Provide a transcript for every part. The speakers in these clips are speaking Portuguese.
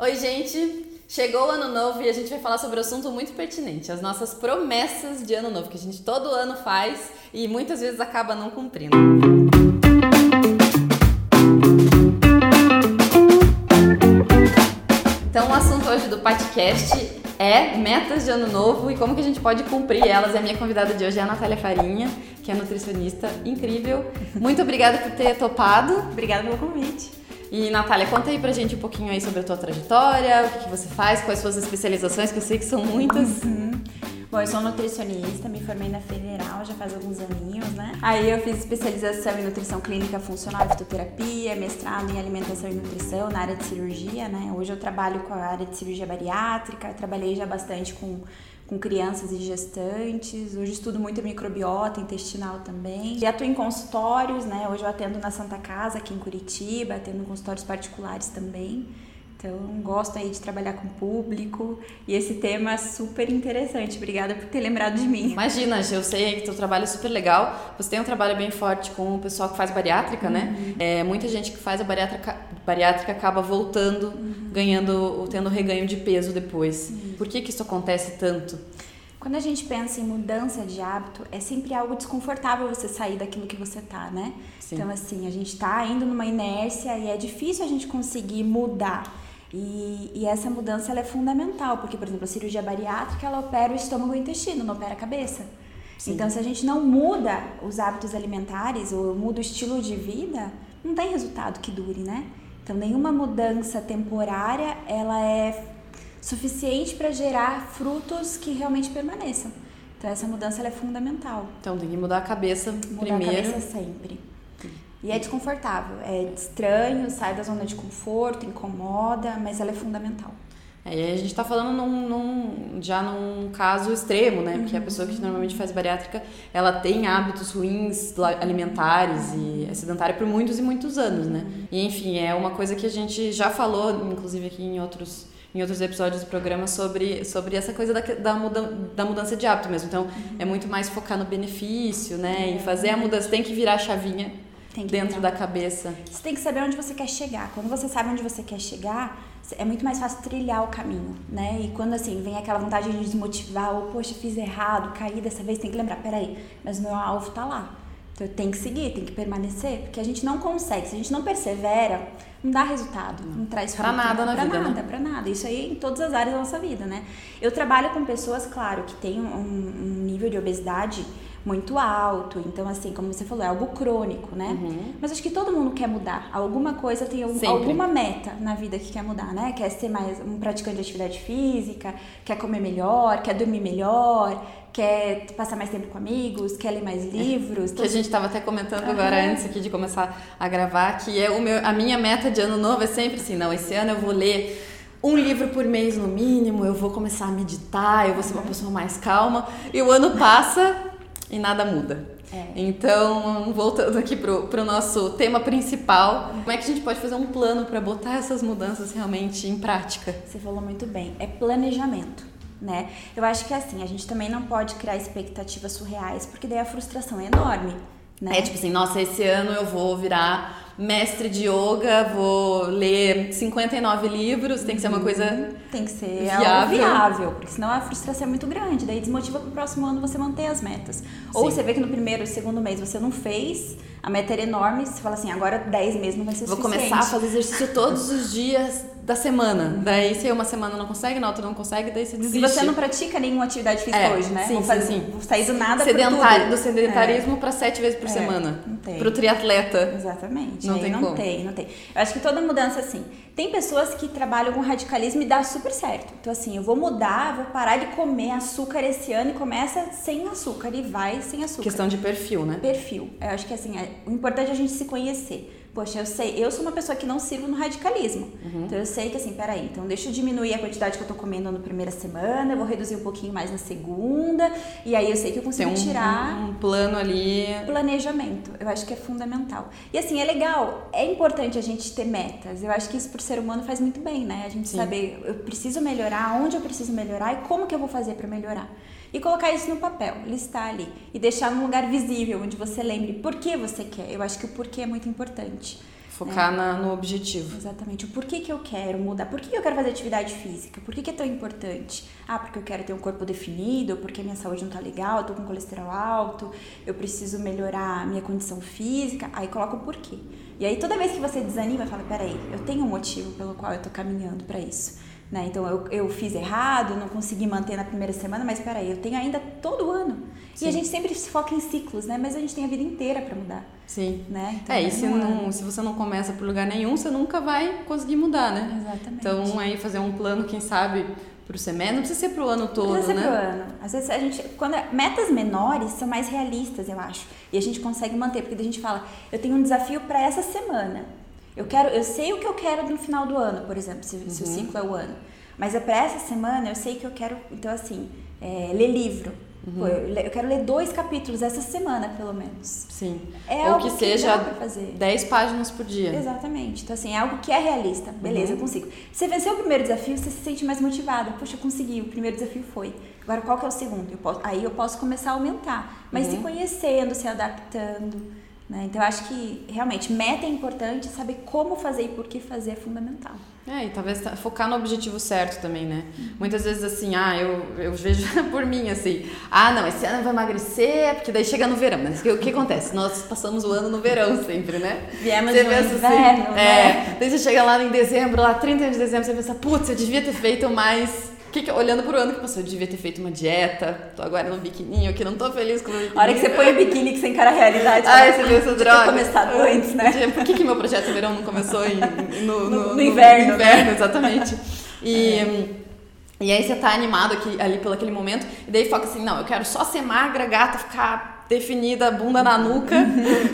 Oi, gente! Chegou o ano novo e a gente vai falar sobre um assunto muito pertinente, as nossas promessas de ano novo, que a gente todo ano faz e muitas vezes acaba não cumprindo. Então, o assunto hoje do podcast é metas de ano novo e como que a gente pode cumprir elas. E a minha convidada de hoje é a Natália Farinha, que é nutricionista incrível. Muito obrigada por ter topado. Obrigada pelo convite. E Natália, conta aí pra gente um pouquinho aí sobre a tua trajetória, o que, que você faz, quais suas especializações, que eu sei que são muitas. Uhum. Bom, eu sou nutricionista, me formei na Federal já faz alguns aninhos, né? Aí eu fiz especialização em nutrição clínica funcional e fitoterapia, mestrado em alimentação e nutrição na área de cirurgia, né? Hoje eu trabalho com a área de cirurgia bariátrica, trabalhei já bastante com com crianças e gestantes. Hoje estudo muito microbiota intestinal também. E atuo em consultórios, né? Hoje eu atendo na Santa Casa, aqui em Curitiba, atendo em consultórios particulares também. Então, gosto aí de trabalhar com o público e esse tema é super interessante. Obrigada por ter lembrado de mim. Imagina, eu sei que teu trabalho é super legal. Você tem um trabalho bem forte com o pessoal que faz bariátrica, né? uhum. né? É, muita gente que faz a bariátrica, bariátrica acaba voltando, uhum. ganhando, tendo reganho de peso depois. Uhum. Por que que isso acontece tanto? Quando a gente pensa em mudança de hábito, é sempre algo desconfortável você sair daquilo que você tá, né? Sim. Então, assim, a gente tá indo numa inércia e é difícil a gente conseguir mudar. E, e, essa mudança ela é fundamental, porque, por exemplo, a cirurgia bariátrica ela opera o estômago e o intestino, não opera a cabeça. Sim. Então, se a gente não muda os hábitos alimentares ou muda o estilo de vida, não tem resultado que dure, né? Então, nenhuma mudança temporária ela é suficiente para gerar frutos que realmente permaneçam. Então, essa mudança é fundamental. Então, tem que mudar a cabeça mudar primeiro. Mudar a cabeça sempre. E é desconfortável, é estranho, sai da zona de conforto, incomoda, mas ela é fundamental. É, e a gente está falando num, num, já num caso extremo, né? Porque a pessoa que normalmente faz bariátrica, ela tem hábitos ruins alimentares e é sedentária por muitos e muitos anos, né? E enfim, é uma coisa que a gente já falou, inclusive aqui em outros em outros episódios do programa sobre, sobre essa coisa da, da, muda, da mudança de hábito mesmo. Então, uhum. é muito mais focar no benefício, né? E fazer a mudança, tem que virar a chavinha dentro da cabeça. Você tem que saber onde você quer chegar. Quando você sabe onde você quer chegar, é muito mais fácil trilhar o caminho, né? E quando assim vem aquela vontade de desmotivar, ou poxa, fiz errado, caí dessa vez, tem que lembrar, peraí, mas o meu alvo tá lá. Então tem que seguir, tem que permanecer, porque a gente não consegue, se a gente não persevera, não dá resultado, não, não traz fruto. Pra nada na pra vida, nada, né? Pra nada, Isso aí em todas as áreas da nossa vida, né? Eu trabalho com pessoas, claro, que têm um, um nível de obesidade muito alto. Então, assim, como você falou, é algo crônico, né? Uhum. Mas acho que todo mundo quer mudar. Alguma coisa tem algum, alguma meta na vida que quer mudar, né? Quer ser mais um praticante de atividade física, quer comer melhor, quer dormir melhor, quer passar mais tempo com amigos, quer ler mais livros. É, que a gente estava até comentando uhum. agora antes aqui de começar a gravar, que é o meu, a minha meta de ano novo é sempre assim, não, esse ano eu vou ler um livro por mês no mínimo, eu vou começar a meditar, eu vou ser uma pessoa mais calma. E o ano passa e nada muda. É. Então, voltando aqui pro, pro nosso tema principal, como é que a gente pode fazer um plano para botar essas mudanças realmente em prática? Você falou muito bem, é planejamento. Né? Eu acho que assim, a gente também não pode criar expectativas surreais, porque daí a frustração é enorme. Né? É tipo assim, nossa, esse ano eu vou virar mestre de yoga, vou ler 59 livros, tem que ser uma coisa uhum. tem que ser viável. viável, porque senão a frustração é muito grande, daí desmotiva para o próximo ano você manter as metas. Sim. Ou você vê que no primeiro e segundo mês você não fez, a meta era enorme, você fala assim, agora 10 meses não vai ser Vou suficiente. começar a fazer exercício todos os dias da semana. Daí, se uma semana não consegue, na outra não consegue, daí você desiste. E você não pratica nenhuma atividade física é, hoje, né? Sim, fazer, sim, sim. sair do nada Sedentário, Do sedentarismo é. para sete vezes por é, semana. Não tem. Pro triatleta. Exatamente. Não tem não como. tem, não tem. Eu acho que toda mudança, assim, tem pessoas que trabalham com radicalismo e dá super certo. Então, assim, eu vou mudar, vou parar de comer açúcar esse ano e começa sem açúcar e vai sem açúcar. Questão de perfil, né? Perfil. Eu acho que, assim, é, o importante é a gente se conhecer poxa, eu sei, eu sou uma pessoa que não sirvo no radicalismo. Uhum. Então eu sei que assim, peraí, então deixa eu diminuir a quantidade que eu tô comendo na primeira semana, eu vou reduzir um pouquinho mais na segunda, e aí eu sei que eu consigo Tem um, tirar. Um plano ali. Planejamento, eu acho que é fundamental. E assim, é legal, é importante a gente ter metas. Eu acho que isso pro ser humano faz muito bem, né? A gente Sim. saber, eu preciso melhorar, onde eu preciso melhorar e como que eu vou fazer para melhorar e colocar isso no papel, listar ali e deixar num lugar visível onde você lembre por que você quer. Eu acho que o porquê é muito importante. Focar na, no objetivo. Exatamente. O porquê que eu quero mudar? Por que eu quero fazer atividade física? Por que, que é tão importante? Ah, porque eu quero ter um corpo definido, porque minha saúde não tá legal, eu tô com colesterol alto, eu preciso melhorar minha condição física. Aí coloca o porquê. E aí toda vez que você desanima, fala, peraí, eu tenho um motivo pelo qual eu tô caminhando para isso. Né? Então eu, eu fiz errado, não consegui manter na primeira semana, mas peraí, eu tenho ainda todo ano. Sim. E a gente sempre se foca em ciclos, né? Mas a gente tem a vida inteira para mudar. Sim. Né? Então, é, e se, não, se você não começa por lugar nenhum, você nunca vai conseguir mudar, né? Exatamente. Então aí fazer um plano, quem sabe, pro semestre, não precisa ser pro ano todo, não precisa né? ser pro ano. Às vezes a gente, quando é, metas menores são mais realistas, eu acho. E a gente consegue manter, porque a gente fala, eu tenho um desafio para essa semana. Eu quero, eu sei o que eu quero no final do ano, por exemplo, se, uhum. se o uhum. ciclo é o ano. Mas é para essa semana, eu sei que eu quero, então assim, é, ler livro. Uhum. Pô, eu, quero ler dois capítulos essa semana, pelo menos. Sim. É Ou que seja fazer. 10 páginas por dia. Exatamente. Então, assim, é algo que é realista. Beleza, uhum. eu consigo. Você venceu o primeiro desafio, você se sente mais motivada. Poxa, eu consegui, o primeiro desafio foi. Agora, qual que é o segundo? Eu posso, aí eu posso começar a aumentar. Mas uhum. se conhecendo, se adaptando. Né? Então, eu acho que realmente meta é importante, saber como fazer e por que fazer é fundamental. É, e talvez focar no objetivo certo também, né? Uhum. Muitas vezes assim, ah, eu, eu vejo por mim assim, ah, não, esse ano eu vou emagrecer, porque daí chega no verão. Mas o que acontece? Nós passamos o ano no verão sempre, né? Viemos você no pensa inverno, assim, né? É, daí você chega lá em dezembro, lá 30 de dezembro, você pensa, putz, eu devia ter feito mais que que, olhando pro ano que passou, eu devia ter feito uma dieta, tô agora no biquininho, que não tô feliz com o biquininho. A hora que você põe o biquíni que você encara a realidade. Ai, você viu essa droga. começado antes, né? Por que, que meu projeto de verão não começou em, no, no, no, no, inverno? No inverno, né? exatamente. E... É. E aí você tá animado aqui, ali pelo aquele momento, e daí foca assim, não, eu quero só ser magra, gata, ficar definida, bunda na nuca,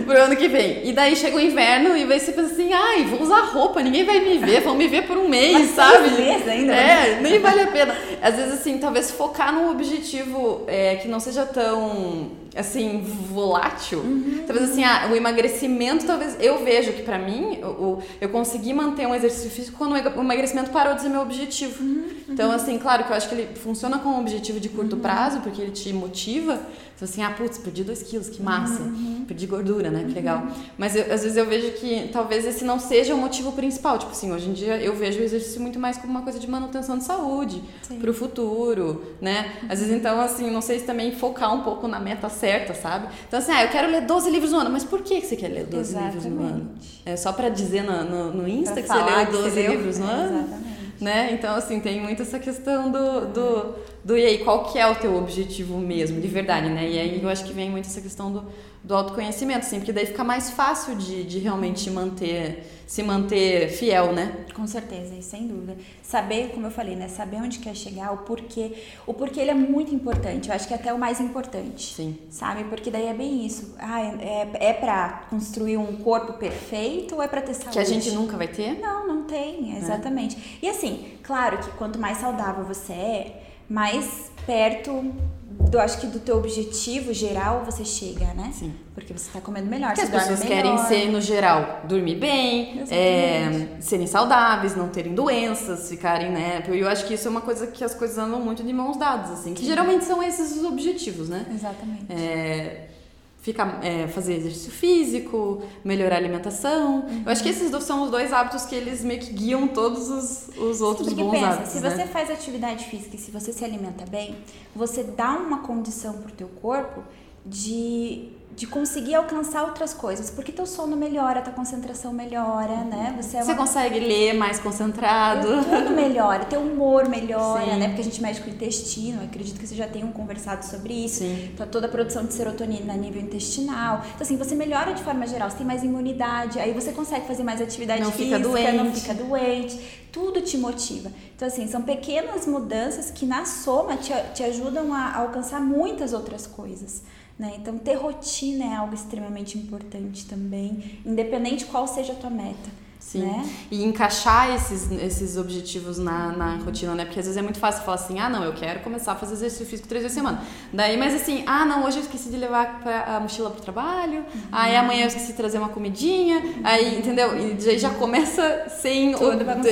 pro ano que vem. E daí chega o inverno e você pensa assim, ai, vou usar roupa, ninguém vai me ver, vão me ver por um mês, Mas sabe? Mês ainda. É, nem vale a pena. Às vezes, assim, talvez focar num objetivo é, que não seja tão, assim, volátil. Uhum. Talvez, assim, ah, o emagrecimento, talvez, eu vejo que para mim, eu, eu consegui manter um exercício físico quando o emagrecimento parou de ser meu objetivo. Uhum. Então, assim, claro que eu acho que ele funciona como um objetivo de curto uhum. prazo, porque ele te motiva, então, assim, ah, putz, perdi dois quilos, que massa. Uhum. Perdi gordura, né? Que uhum. legal. Mas eu, às vezes eu vejo que talvez esse não seja o motivo principal. Tipo assim, hoje em dia eu vejo o exercício muito mais como uma coisa de manutenção de saúde, Sim. pro futuro, né? Às vezes, então, assim, não sei se também focar um pouco na meta certa, sabe? Então, assim, ah, eu quero ler 12 livros no ano. Mas por que você quer ler 12 Exatamente. livros no ano? É só pra dizer no, no, no Insta pra que você leu 12 você livros no ano? Exatamente. Né? Então, assim, tem muito essa questão do, do do e aí, qual que é o teu objetivo mesmo, de verdade, né? E aí eu acho que vem muito essa questão do, do autoconhecimento, assim, porque daí fica mais fácil de, de realmente manter, se manter fiel, né? Com certeza, e sem dúvida. Saber, como eu falei, né? Saber onde quer chegar, o porquê. O porquê ele é muito importante, eu acho que é até o mais importante. Sim. Sabe? Porque daí é bem isso. Ah, é, é pra construir um corpo perfeito ou é pra ter saúde? Que a gente nunca vai ter? Não, não tem, exatamente. É. E assim, claro que quanto mais saudável você é, mais perto do acho que do teu objetivo geral você chega, né? Sim. Porque você está comendo melhor, Porque você as pessoas querem ser no geral dormir bem, é, serem saudáveis, não terem doenças, ficarem, né? Eu acho que isso é uma coisa que as coisas andam muito de mãos dadas, assim, que Sim. geralmente são esses os objetivos, né? Exatamente. É, ficar, é, fazer exercício físico, melhorar a alimentação. Uhum. Eu acho que esses são os dois hábitos que eles meio que guiam todos os, os outros Sim, bons pensa, hábitos. Se né? você faz atividade física e se você se alimenta bem, você dá uma condição pro teu corpo de de conseguir alcançar outras coisas, porque teu sono melhora, tua concentração melhora, né? Você, é uma... você consegue ler mais concentrado. Tudo melhora, teu humor melhora, Sim. né? Porque a gente mexe com o intestino, acredito que vocês já tenham conversado sobre isso. Sim. Então, toda a produção de serotonina a nível intestinal. Então, assim, você melhora de forma geral, você tem mais imunidade, aí você consegue fazer mais atividade não física, fica doente. não fica doente, tudo te motiva. Então, assim, são pequenas mudanças que na soma te, te ajudam a alcançar muitas outras coisas. Né? Então, ter rotina é algo extremamente importante também, independente qual seja a tua meta. Sim. Né? E encaixar esses, esses objetivos na, na rotina, né? Porque às vezes é muito fácil falar assim, ah, não, eu quero começar a fazer exercício físico três vezes por semana. Daí, mas assim, ah, não, hoje eu esqueci de levar a mochila pro trabalho, uhum. aí amanhã eu esqueci de trazer uma comidinha, aí, entendeu? E aí já começa sem Tudo o, de,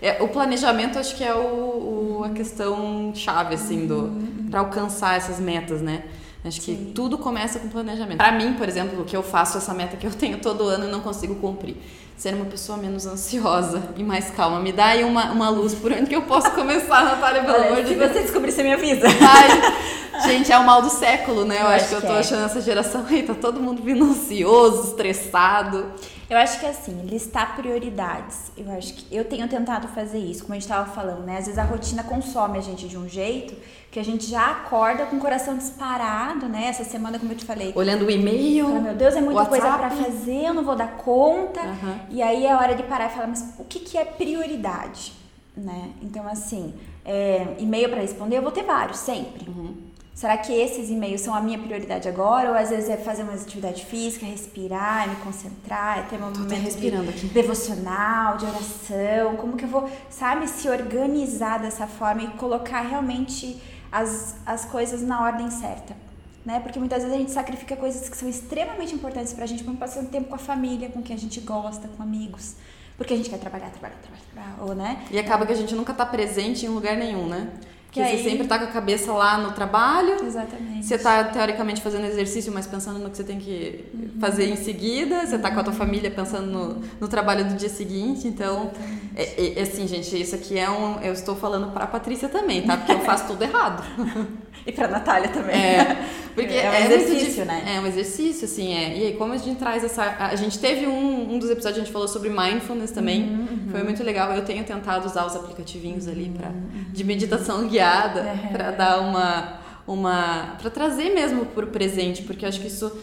é, o planejamento, acho que é o, o a questão chave, assim, do, uhum. para alcançar essas metas, né? Acho que Sim. tudo começa com planejamento. Para mim, por exemplo, o que eu faço, essa meta que eu tenho todo ano e não consigo cumprir. Ser uma pessoa menos ansiosa e mais calma. Me dá aí uma, uma luz por onde que eu posso começar, Natália, pelo amor de Deus. Se você descobrir, você me avisa. Ai, gente, é o mal do século, né? Eu, eu acho, que eu tô é. achando essa geração aí, tá todo mundo vindo ansioso, estressado. Eu acho que assim, listar prioridades. Eu acho que eu tenho tentado fazer isso, como a gente estava falando, né? Às vezes a rotina consome a gente de um jeito que a gente já acorda com o coração disparado, né? Essa semana, como eu te falei. Olhando o e-mail. meu Deus, é muita WhatsApp. coisa para fazer, eu não vou dar conta. Uhum. E aí é hora de parar e falar, mas o que, que é prioridade? Né? Então, assim, é, e-mail para responder, eu vou ter vários, sempre. Uhum. Será que esses e-mails são a minha prioridade agora? Ou às vezes é fazer uma atividade física, respirar, me concentrar, é ter um momento respirando de aqui. devocional, de oração? Como que eu vou, sabe, se organizar dessa forma e colocar realmente as, as coisas na ordem certa? Né? Porque muitas vezes a gente sacrifica coisas que são extremamente importantes pra gente, como passando tempo com a família, com quem a gente gosta, com amigos. Porque a gente quer trabalhar, trabalhar, trabalhar, trabalhar ou, né? E acaba que a gente nunca tá presente em lugar nenhum, né? Que aí... você sempre tá com a cabeça lá no trabalho. Exatamente. Você tá teoricamente fazendo exercício, mas pensando no que você tem que uhum. fazer em seguida. Você tá com a tua família pensando no, no trabalho do dia seguinte. Então, é, é, assim, gente, isso aqui é um. Eu estou falando pra Patrícia também, tá? Porque eu faço tudo errado. e pra Natália também. É. Porque é um é exercício, né? É um exercício, assim, é. E aí, como a gente traz essa. A gente teve um, um dos episódios, a gente falou sobre mindfulness também. Uhum, uhum. Foi muito legal. Eu tenho tentado usar os aplicativinhos ali pra, uhum. de meditação guiada é. para dar uma. uma para trazer mesmo pro presente, porque eu acho que isso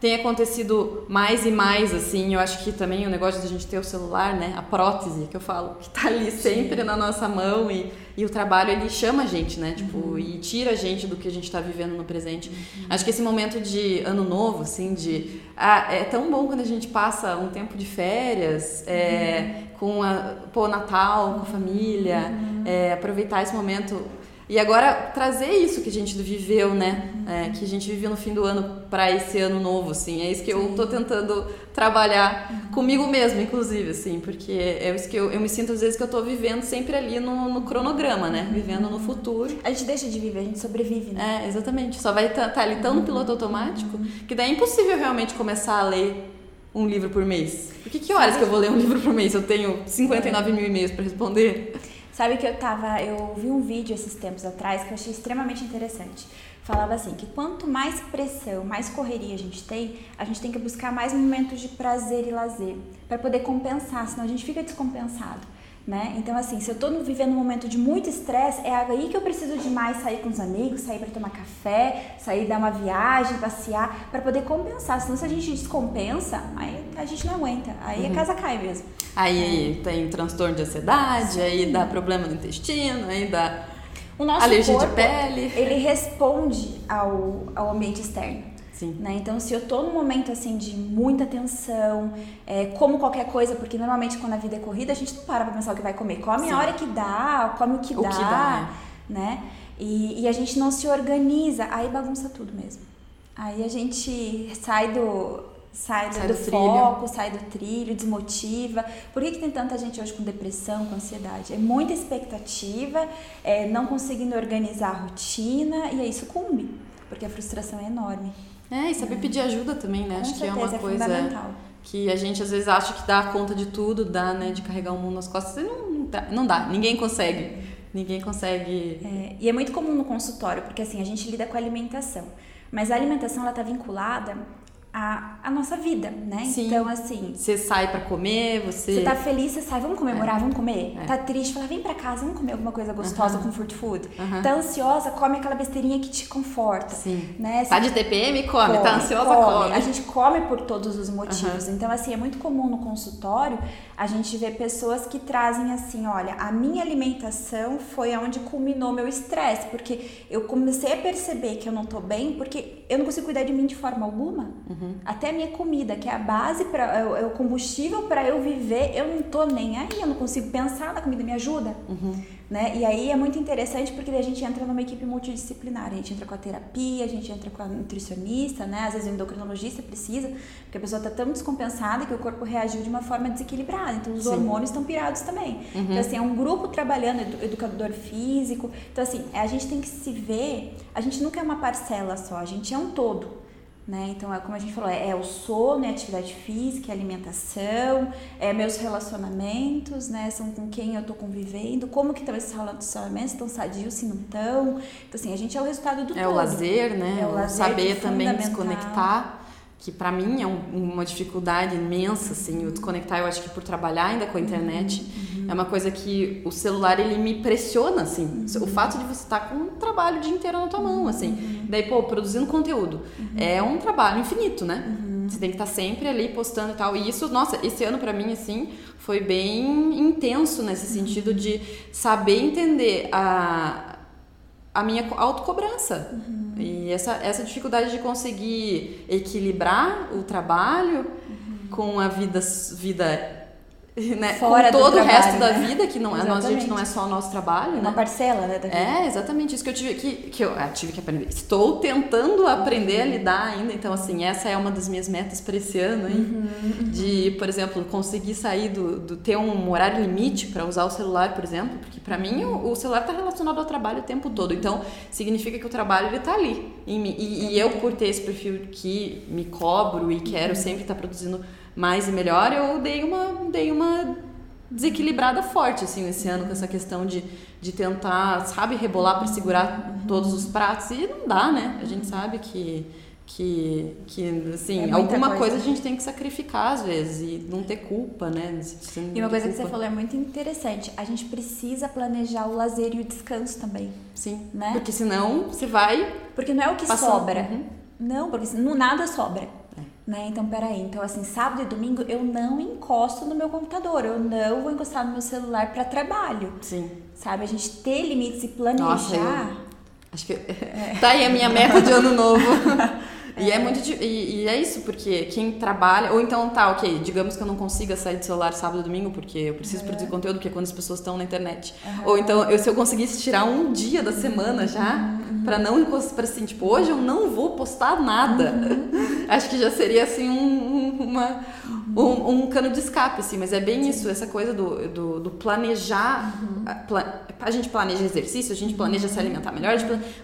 tem acontecido mais e mais, assim. Eu acho que também o negócio de a gente ter o celular, né? A prótese, que eu falo, que tá ali sempre Sim. na nossa mão e, e o trabalho, ele chama a gente, né? Tipo, uhum. e tira a gente do que a gente tá vivendo no presente. Uhum. Acho que esse momento de ano novo, assim, de... Ah, é tão bom quando a gente passa um tempo de férias, é, uhum. com a, pô, Natal, com a família, uhum. é, aproveitar esse momento e agora trazer isso que a gente viveu, né? É, que a gente viveu no fim do ano para esse ano novo, assim. É isso que eu tô tentando trabalhar uhum. comigo mesmo, inclusive, assim, porque é isso que eu, eu me sinto às vezes que eu tô vivendo sempre ali no, no cronograma, né? Vivendo no futuro. A gente deixa de viver, a gente sobrevive, né? É, exatamente. Só vai estar tá, tá ali tão no uhum. piloto automático que daí é impossível realmente começar a ler um livro por mês. Porque que horas que eu vou ler um livro por mês? Eu tenho 59 mil e-mails para responder. Sabe que eu tava, eu vi um vídeo esses tempos atrás que eu achei extremamente interessante. Falava assim que quanto mais pressão, mais correria a gente tem, a gente tem que buscar mais momentos de prazer e lazer para poder compensar, senão a gente fica descompensado né? Então, assim, se eu tô vivendo um momento de muito estresse, é aí que eu preciso de mais sair com os amigos, sair para tomar café, sair dar uma viagem, passear, para poder compensar. Senão, se a gente descompensa, aí a gente não aguenta. Aí uhum. a casa cai mesmo. Aí é. tem transtorno de ansiedade, Sim. aí dá problema no intestino, aí dá o nosso alergia corpo, de pele. Ele responde ao, ao ambiente externo. Sim. Né? Então, se eu tô num momento assim de muita tensão, é, como qualquer coisa, porque normalmente quando a vida é corrida, a gente não para pra pensar o que vai comer. Come Sim. a hora que dá, come o que o dá, que dá. né? E, e a gente não se organiza, aí bagunça tudo mesmo. Aí a gente sai do sai, sai do, do, foco, sai do trilho, desmotiva. Por que, que, tem tanta gente hoje com depressão, com ansiedade? É muita expectativa, é, não conseguindo organizar a rotina e aí sucumbe, porque a frustração é enorme. É, e saber pedir ajuda também, né? Com Acho que é uma é coisa que a gente às vezes acha que dá conta de tudo, dá, né, de carregar o mundo nas costas, e não, não, dá, não dá, ninguém consegue. Ninguém consegue. É, e é muito comum no consultório, porque assim, a gente lida com a alimentação. Mas a alimentação ela está vinculada a, a nossa vida, né? Sim. Então, assim. Você sai para comer, você. Você tá feliz, você sai, vamos comemorar, é. vamos comer. É. Tá triste, fala, vem pra casa, vamos comer alguma coisa gostosa, uh -huh. comfort food. Uh -huh. Tá ansiosa, come aquela besteirinha que te conforta. Sim. Né? Tá de TPM, come. come. Tá ansiosa, come. come. A gente come por todos os motivos. Uh -huh. Então, assim, é muito comum no consultório a gente ver pessoas que trazem assim, olha, a minha alimentação foi onde culminou meu estresse, porque eu comecei a perceber que eu não tô bem, porque eu não consigo cuidar de mim de forma alguma. Uhum. Até a minha comida, que é a base, pra, é, o, é combustível para eu viver, eu não tô nem aí, eu não consigo pensar na comida, me ajuda. Uhum. Né? E aí é muito interessante porque a gente entra numa equipe multidisciplinar. A gente entra com a terapia, a gente entra com a nutricionista, né? Às vezes o endocrinologista precisa, porque a pessoa está tão descompensada que o corpo reagiu de uma forma desequilibrada. Então os Sim. hormônios estão pirados também. Uhum. Então, assim, é um grupo trabalhando, educador físico. Então, assim, a gente tem que se ver, a gente nunca é uma parcela só, a gente é um todo. Né? Então, é como a gente falou, é, é o sono, é atividade física, é alimentação, é meus relacionamentos, né? São com quem eu estou convivendo, como que estão esses relacionamentos, estão sadios, se não estão. Então, assim, a gente é o resultado do é todo. O lazer, né? É o lazer, Saber é também desconectar que para mim é um, uma dificuldade imensa, assim, o desconectar, eu acho que por trabalhar ainda com a internet, uhum. é uma coisa que o celular, ele me pressiona, assim, uhum. o fato de você estar tá com um trabalho o dia inteiro na tua mão, assim, uhum. daí, pô, produzindo conteúdo, uhum. é um trabalho infinito, né? Uhum. Você tem que estar tá sempre ali postando e tal, e isso, nossa, esse ano para mim, assim, foi bem intenso nesse sentido de saber entender a, a minha autocobrança, uhum e essa, essa dificuldade de conseguir equilibrar o trabalho uhum. com a vida, vida né, Fora com todo trabalho, o resto da né? vida, que não é, a gente não é só o nosso trabalho, Uma né? parcela, né, da vida. É, exatamente isso que eu tive que, que eu ah, tive que aprender. Estou tentando aprender a lidar ainda, então assim, essa é uma das minhas metas para esse ano, hein? Uhum, uhum. De, por exemplo, conseguir sair do, do ter um horário limite para usar o celular, por exemplo, porque para mim o, o celular está relacionado ao trabalho o tempo todo, então significa que o trabalho ele tá ali em mim. E, e eu por ter esse perfil que me cobro e quero uhum. sempre estar tá produzindo mais e melhor, eu dei uma, dei uma desequilibrada forte, assim, nesse ano, com essa questão de, de tentar, sabe, rebolar para segurar todos os pratos. E não dá, né? A gente sabe que, que, que assim, é alguma coisa. coisa. a gente tem que sacrificar às vezes e não ter culpa, né? e uma coisa culpa. que você falou é muito interessante. A gente precisa planejar o lazer e o descanso também. Sim. Né? Porque senão você vai. Porque não é o que passando. sobra. Uhum. Não, porque não, nada sobra. Né? Então, peraí. Então, assim, sábado e domingo eu não encosto no meu computador, eu não vou encostar no meu celular para trabalho. Sim. Sabe? A gente ter limites e planejar. Nossa, eu... Acho que. É. Tá aí a minha meta de ano novo. E é. é muito. E, e, é isso, porque quem trabalha. Ou então, tá, ok, digamos que eu não consiga sair do celular sábado e domingo, porque eu preciso uhum. produzir conteúdo, porque é quando as pessoas estão na internet. Uhum. Ou então, eu, se eu conseguisse tirar um dia da semana já, uhum. para não encostar, pra assim, tipo, hoje eu não vou postar nada. Uhum. Acho que já seria assim um, uma, um, um, cano de escape, assim. Mas é bem Sim. isso, essa coisa do, do, do planejar. Uhum. A, a, gente planeja exercício, a gente planeja se alimentar melhor,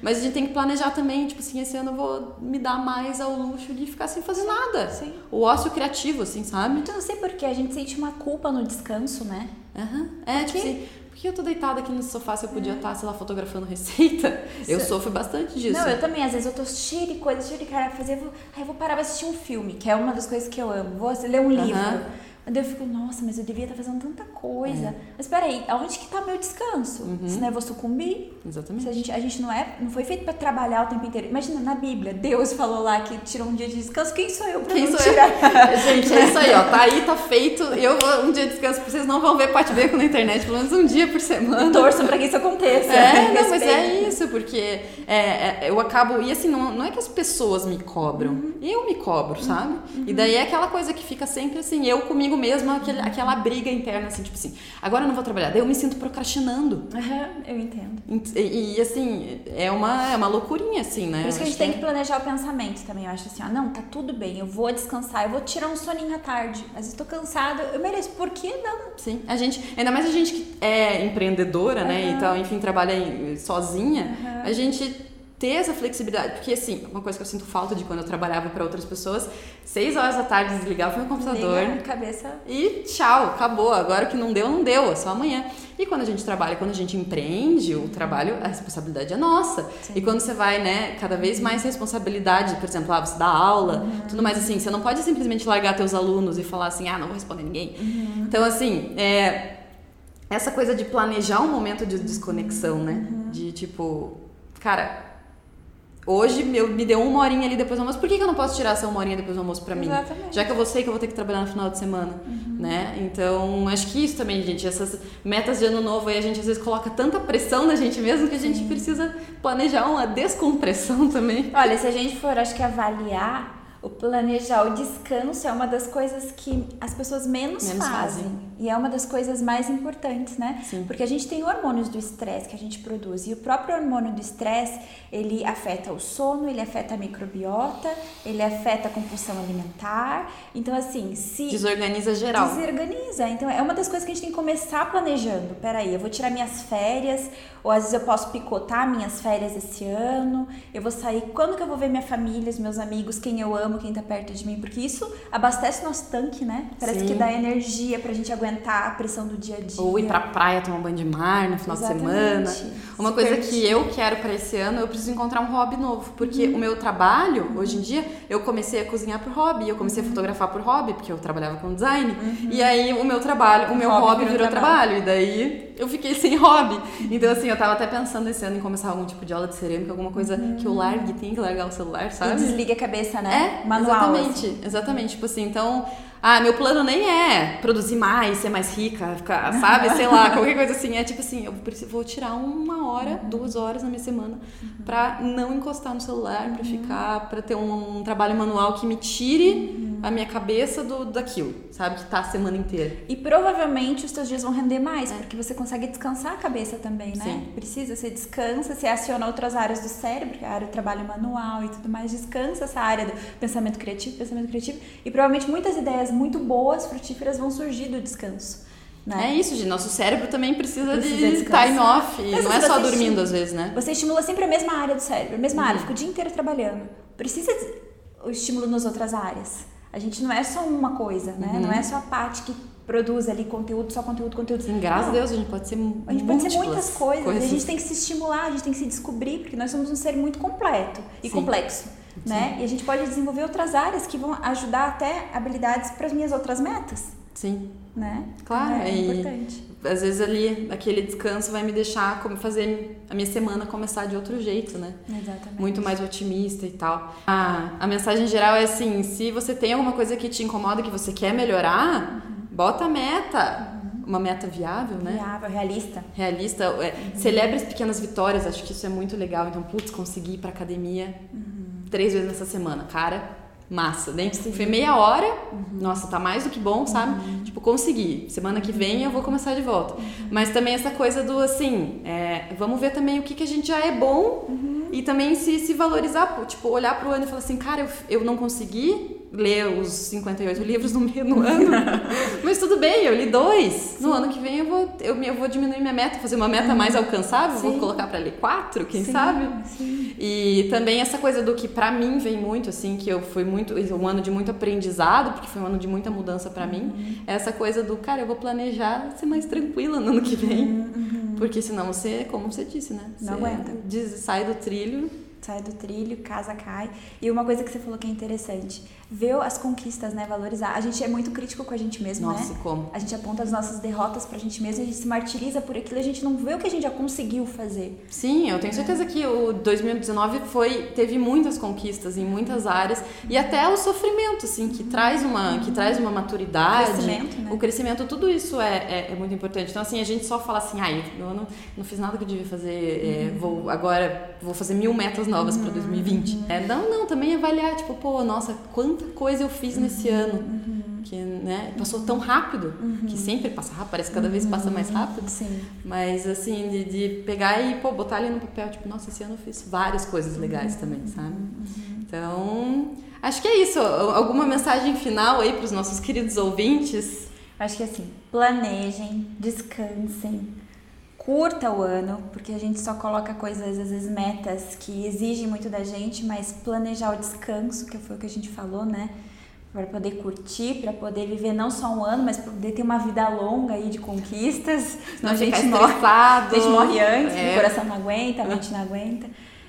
mas a gente tem que planejar também, tipo assim, esse ano eu vou me dar mais ao luxo de ficar sem fazer nada. Sim. O ócio criativo, assim, sabe? Então, não sei porque a gente sente uma culpa no descanso, né? Uhum. É, tipo assim, porque eu tô deitada aqui no sofá se eu podia estar, é. sei lá, fotografando receita? Eu sofro bastante disso. Não, eu também. Às vezes eu tô cheia de coisa, cheia de cara pra fazer. Vou, aí eu vou parar pra assistir um filme, que é uma das coisas que eu amo. Vou ler um livro. Daí eu fico, nossa, mas eu devia estar fazendo tanta coisa. É. Mas peraí, aonde que tá meu descanso? Uhum. Senão eu vou sucumbir. Exatamente. Se a gente, a gente não é, não foi feito para trabalhar o tempo inteiro. Imagina, na Bíblia, Deus falou lá que tirou um dia de descanso. Quem sou eu pra Quem não sou tirar? Eu? gente, é isso aí, ó. Tá aí, tá feito. Eu vou um dia de descanso. Vocês não vão ver Pate Beco na internet, pelo menos um dia por semana. Torçam pra que isso aconteça. É, não, mas é isso, porque é, é, eu acabo. E assim, não, não é que as pessoas me cobram. Uhum. Eu me cobro, sabe? Uhum. E daí é aquela coisa que fica sempre assim, eu comigo mesma, aquele, aquela briga interna, assim, tipo assim, agora eu não vou trabalhar. Daí eu me sinto procrastinando. Uhum, eu entendo. E, e, assim, é uma, é uma loucurinha, assim, né? Por isso que a gente tem que planejar o pensamento também. Eu acho assim, ó, não, tá tudo bem, eu vou descansar, eu vou tirar um soninho à tarde. Às vezes tô cansada, eu mereço. Por que não? Sim, a gente, ainda mais a gente que é empreendedora, uhum. né? Então, enfim, trabalha sozinha, uhum. a gente ter essa flexibilidade. Porque, assim, uma coisa que eu sinto falta de quando eu trabalhava para outras pessoas, seis horas da tarde desligava o meu computador. Liga, cabeça. E tchau, acabou. Agora o que não deu, não deu, é só amanhã. E quando a gente trabalha, quando a gente empreende, o trabalho, a responsabilidade é nossa. Sim. E quando você vai, né, cada vez mais responsabilidade, por exemplo, ah, você dá aula, uhum. tudo mais assim, você não pode simplesmente largar teus alunos e falar assim, ah, não vou responder ninguém. Uhum. Então, assim, é, essa coisa de planejar um momento de desconexão, né? Uhum. De tipo, cara, Hoje eu, me deu uma horinha ali depois do almoço. Por que, que eu não posso tirar essa uma horinha depois do almoço pra mim? Exatamente. Já que eu vou sei que eu vou ter que trabalhar no final de semana, uhum. né? Então, acho que isso também, gente, essas metas de ano novo aí a gente às vezes coloca tanta pressão na gente mesmo que a gente Sim. precisa planejar uma descompressão também. Olha, se a gente for, acho que avaliar o planejar o descanso é uma das coisas que as pessoas menos, menos fazem. fazem. E é uma das coisas mais importantes, né? Sim. Porque a gente tem hormônios do estresse que a gente produz. E o próprio hormônio do estresse, ele afeta o sono, ele afeta a microbiota, ele afeta a compulsão alimentar. Então, assim, se. Desorganiza geral. Desorganiza. Então, é uma das coisas que a gente tem que começar planejando. Peraí, eu vou tirar minhas férias, ou às vezes eu posso picotar minhas férias esse ano, eu vou sair. Quando que eu vou ver minha família, os meus amigos, quem eu amo, quem tá perto de mim? Porque isso abastece nosso tanque, né? Parece Sim. que dá energia pra gente aguentar a pressão do dia a dia. Ou ir pra praia tomar um banho de mar no final Exatamente. de semana. Uma Super coisa que eu quero para esse ano, eu preciso encontrar um hobby novo. Porque uhum. o meu trabalho, hoje em dia, eu comecei a cozinhar por hobby, eu comecei a uhum. fotografar por hobby, porque eu trabalhava com design. Uhum. E aí o meu trabalho, o meu hobby, hobby virou trabalho. trabalho. E daí eu fiquei sem hobby. Então, assim, eu tava até pensando esse ano em começar algum tipo de aula de cerâmica, alguma coisa uhum. que eu largue, tem que largar o celular, sabe? E desliga a cabeça, né? É, Manual. Exatamente, assim. exatamente. Tipo assim, então ah, meu plano nem é produzir mais, ser mais rica, ficar, sabe, sei lá, qualquer coisa assim. É tipo assim, eu vou tirar uma hora, duas horas na minha semana uhum. pra não encostar no celular, pra ficar, pra ter um, um trabalho manual que me tire uhum. A minha cabeça do daquilo, sabe, que tá a semana inteira. E provavelmente os teus dias vão render mais, é. porque você consegue descansar a cabeça também, né? Sim. Precisa, você descansa, você aciona outras áreas do cérebro, a área do trabalho manual e tudo mais, descansa essa área do pensamento criativo, pensamento criativo, e provavelmente muitas ideias muito boas, frutíferas vão surgir do descanso. Né? É isso, de nosso cérebro também precisa, precisa de time off. E não é só dormindo às vezes, né? Você estimula sempre a mesma área do cérebro, a mesma uhum. área, fica o dia inteiro trabalhando. Precisa o estímulo nas outras áreas. A gente não é só uma coisa, né? Uhum. Não é só a parte que produz ali conteúdo, só conteúdo, conteúdo. Sim, graças não. a Deus, a gente pode ser A gente pode ser muitas coisas. coisas. a gente tem que se estimular, a gente tem que se descobrir, porque nós somos um ser muito completo e Sim. complexo né? E a gente pode desenvolver outras áreas que vão ajudar até habilidades para as minhas outras metas. Sim. Né? Claro, é, é importante. Às vezes ali, aquele descanso vai me deixar como fazer a minha semana começar de outro jeito, né? Exatamente. Muito mais otimista e tal. A, a mensagem geral é assim: se você tem alguma coisa que te incomoda, que você quer melhorar, uhum. bota a meta. Uhum uma meta viável, né? Viável, realista. Realista. É, uhum. Celebre as pequenas vitórias, acho que isso é muito legal. Então, putz, consegui ir pra academia. Uhum três vezes nessa semana. Cara, massa. Nem foi meia hora, uhum. nossa, tá mais do que bom, sabe? Uhum. Tipo, consegui. Semana que vem eu vou começar de volta. Uhum. Mas também essa coisa do assim, é, vamos ver também o que, que a gente já é bom uhum. e também se, se valorizar, tipo, olhar pro ano e falar assim, cara, eu, eu não consegui, ler os 58 livros no, meio, no ano. Mas tudo bem, eu li dois. Sim. No ano que vem eu vou, eu, eu vou diminuir minha meta, fazer uma meta mais alcançável, Sim. vou colocar para ler quatro, quem Sim. sabe? E também essa coisa do que para mim vem muito, assim, que eu fui muito, um ano de muito aprendizado, porque foi um ano de muita mudança para mim, uhum. é essa coisa do, cara, eu vou planejar ser mais tranquila no ano que vem. Uhum. uhum. Porque senão você, como você disse, né? Não você aguenta. sai do trilho sai do trilho, casa cai. E uma coisa que você falou que é interessante, ver as conquistas, né, valorizar. A gente é muito crítico com a gente mesmo, Nossa, né? Nossa, como? A gente aponta as nossas derrotas pra gente mesmo, a gente se martiriza por aquilo, a gente não vê o que a gente já conseguiu fazer. Sim, eu tenho certeza que o 2019 foi teve muitas conquistas em muitas áreas e até o sofrimento, assim, que traz uma que traz uma maturidade, o crescimento, né? o crescimento, tudo isso é, é, é, muito importante. Então assim, a gente só fala assim, ai, eu não, não fiz nada que eu devia fazer, é, vou agora vou fazer mil metas novas uhum. para 2020. É, não, não, também avaliar, tipo, pô, nossa, quanta coisa eu fiz uhum. nesse ano. Uhum. Que, né, passou tão rápido, uhum. que sempre passa rápido, parece que cada vez passa mais rápido. Sim. Mas, assim, de, de, pegar e, pô, botar ali no papel, tipo, nossa, esse ano eu fiz várias coisas legais também, sabe? Então, acho que é isso. Alguma mensagem final aí para os nossos queridos ouvintes? Acho que assim, planejem, descansem, curta o ano, porque a gente só coloca coisas, às vezes metas que exigem muito da gente, mas planejar o descanso, que foi o que a gente falou, né? Para poder curtir, para poder viver não só um ano, mas para poder ter uma vida longa aí de conquistas. Não a gente morre, a gente morre antes, é. o coração não aguenta, a mente não aguenta.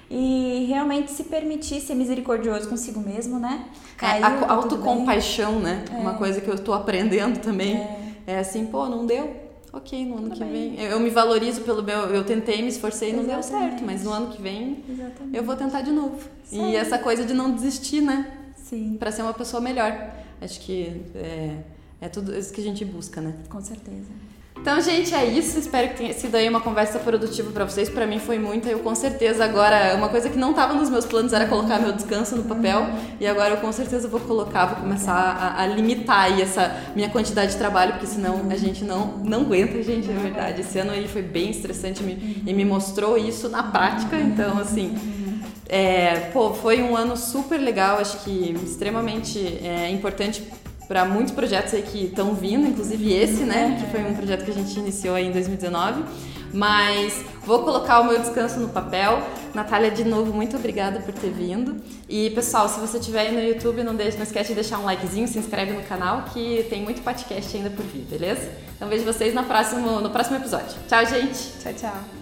E realmente se permitir ser misericordioso consigo mesmo, né? Caiu, é, a tá autocompaixão, né? É. Uma coisa que eu estou aprendendo também. É. é assim, pô, não deu, ok, no ano Tudo que bem. vem. Eu, me valorizo pelo meu. Eu tentei, me esforcei e não deu certo, mas no ano que vem Exatamente. eu vou tentar de novo. E essa coisa de não desistir, né? Sim. Para ser uma pessoa melhor. Acho que é, é tudo isso que a gente busca, né? Com certeza. Então, gente, é isso. Espero que tenha sido aí uma conversa produtiva para vocês. Para mim foi muita. Eu com certeza agora, uma coisa que não estava nos meus planos era colocar meu descanso no papel. E agora eu com certeza vou colocar, vou começar a, a limitar aí essa minha quantidade de trabalho, porque senão a gente não, não aguenta, gente, é verdade. Esse ano aí foi bem estressante e me mostrou isso na prática. Então, assim. É, pô, foi um ano super legal, acho que extremamente é, importante para muitos projetos aí que estão vindo, inclusive esse, né, que foi um projeto que a gente iniciou aí em 2019. Mas vou colocar o meu descanso no papel. Natália, de novo, muito obrigada por ter vindo. E pessoal, se você estiver aí no YouTube, não, deixe, não esquece de deixar um likezinho, se inscreve no canal, que tem muito podcast ainda por vir, beleza? Então vejo vocês no próximo, no próximo episódio. Tchau, gente! Tchau, tchau!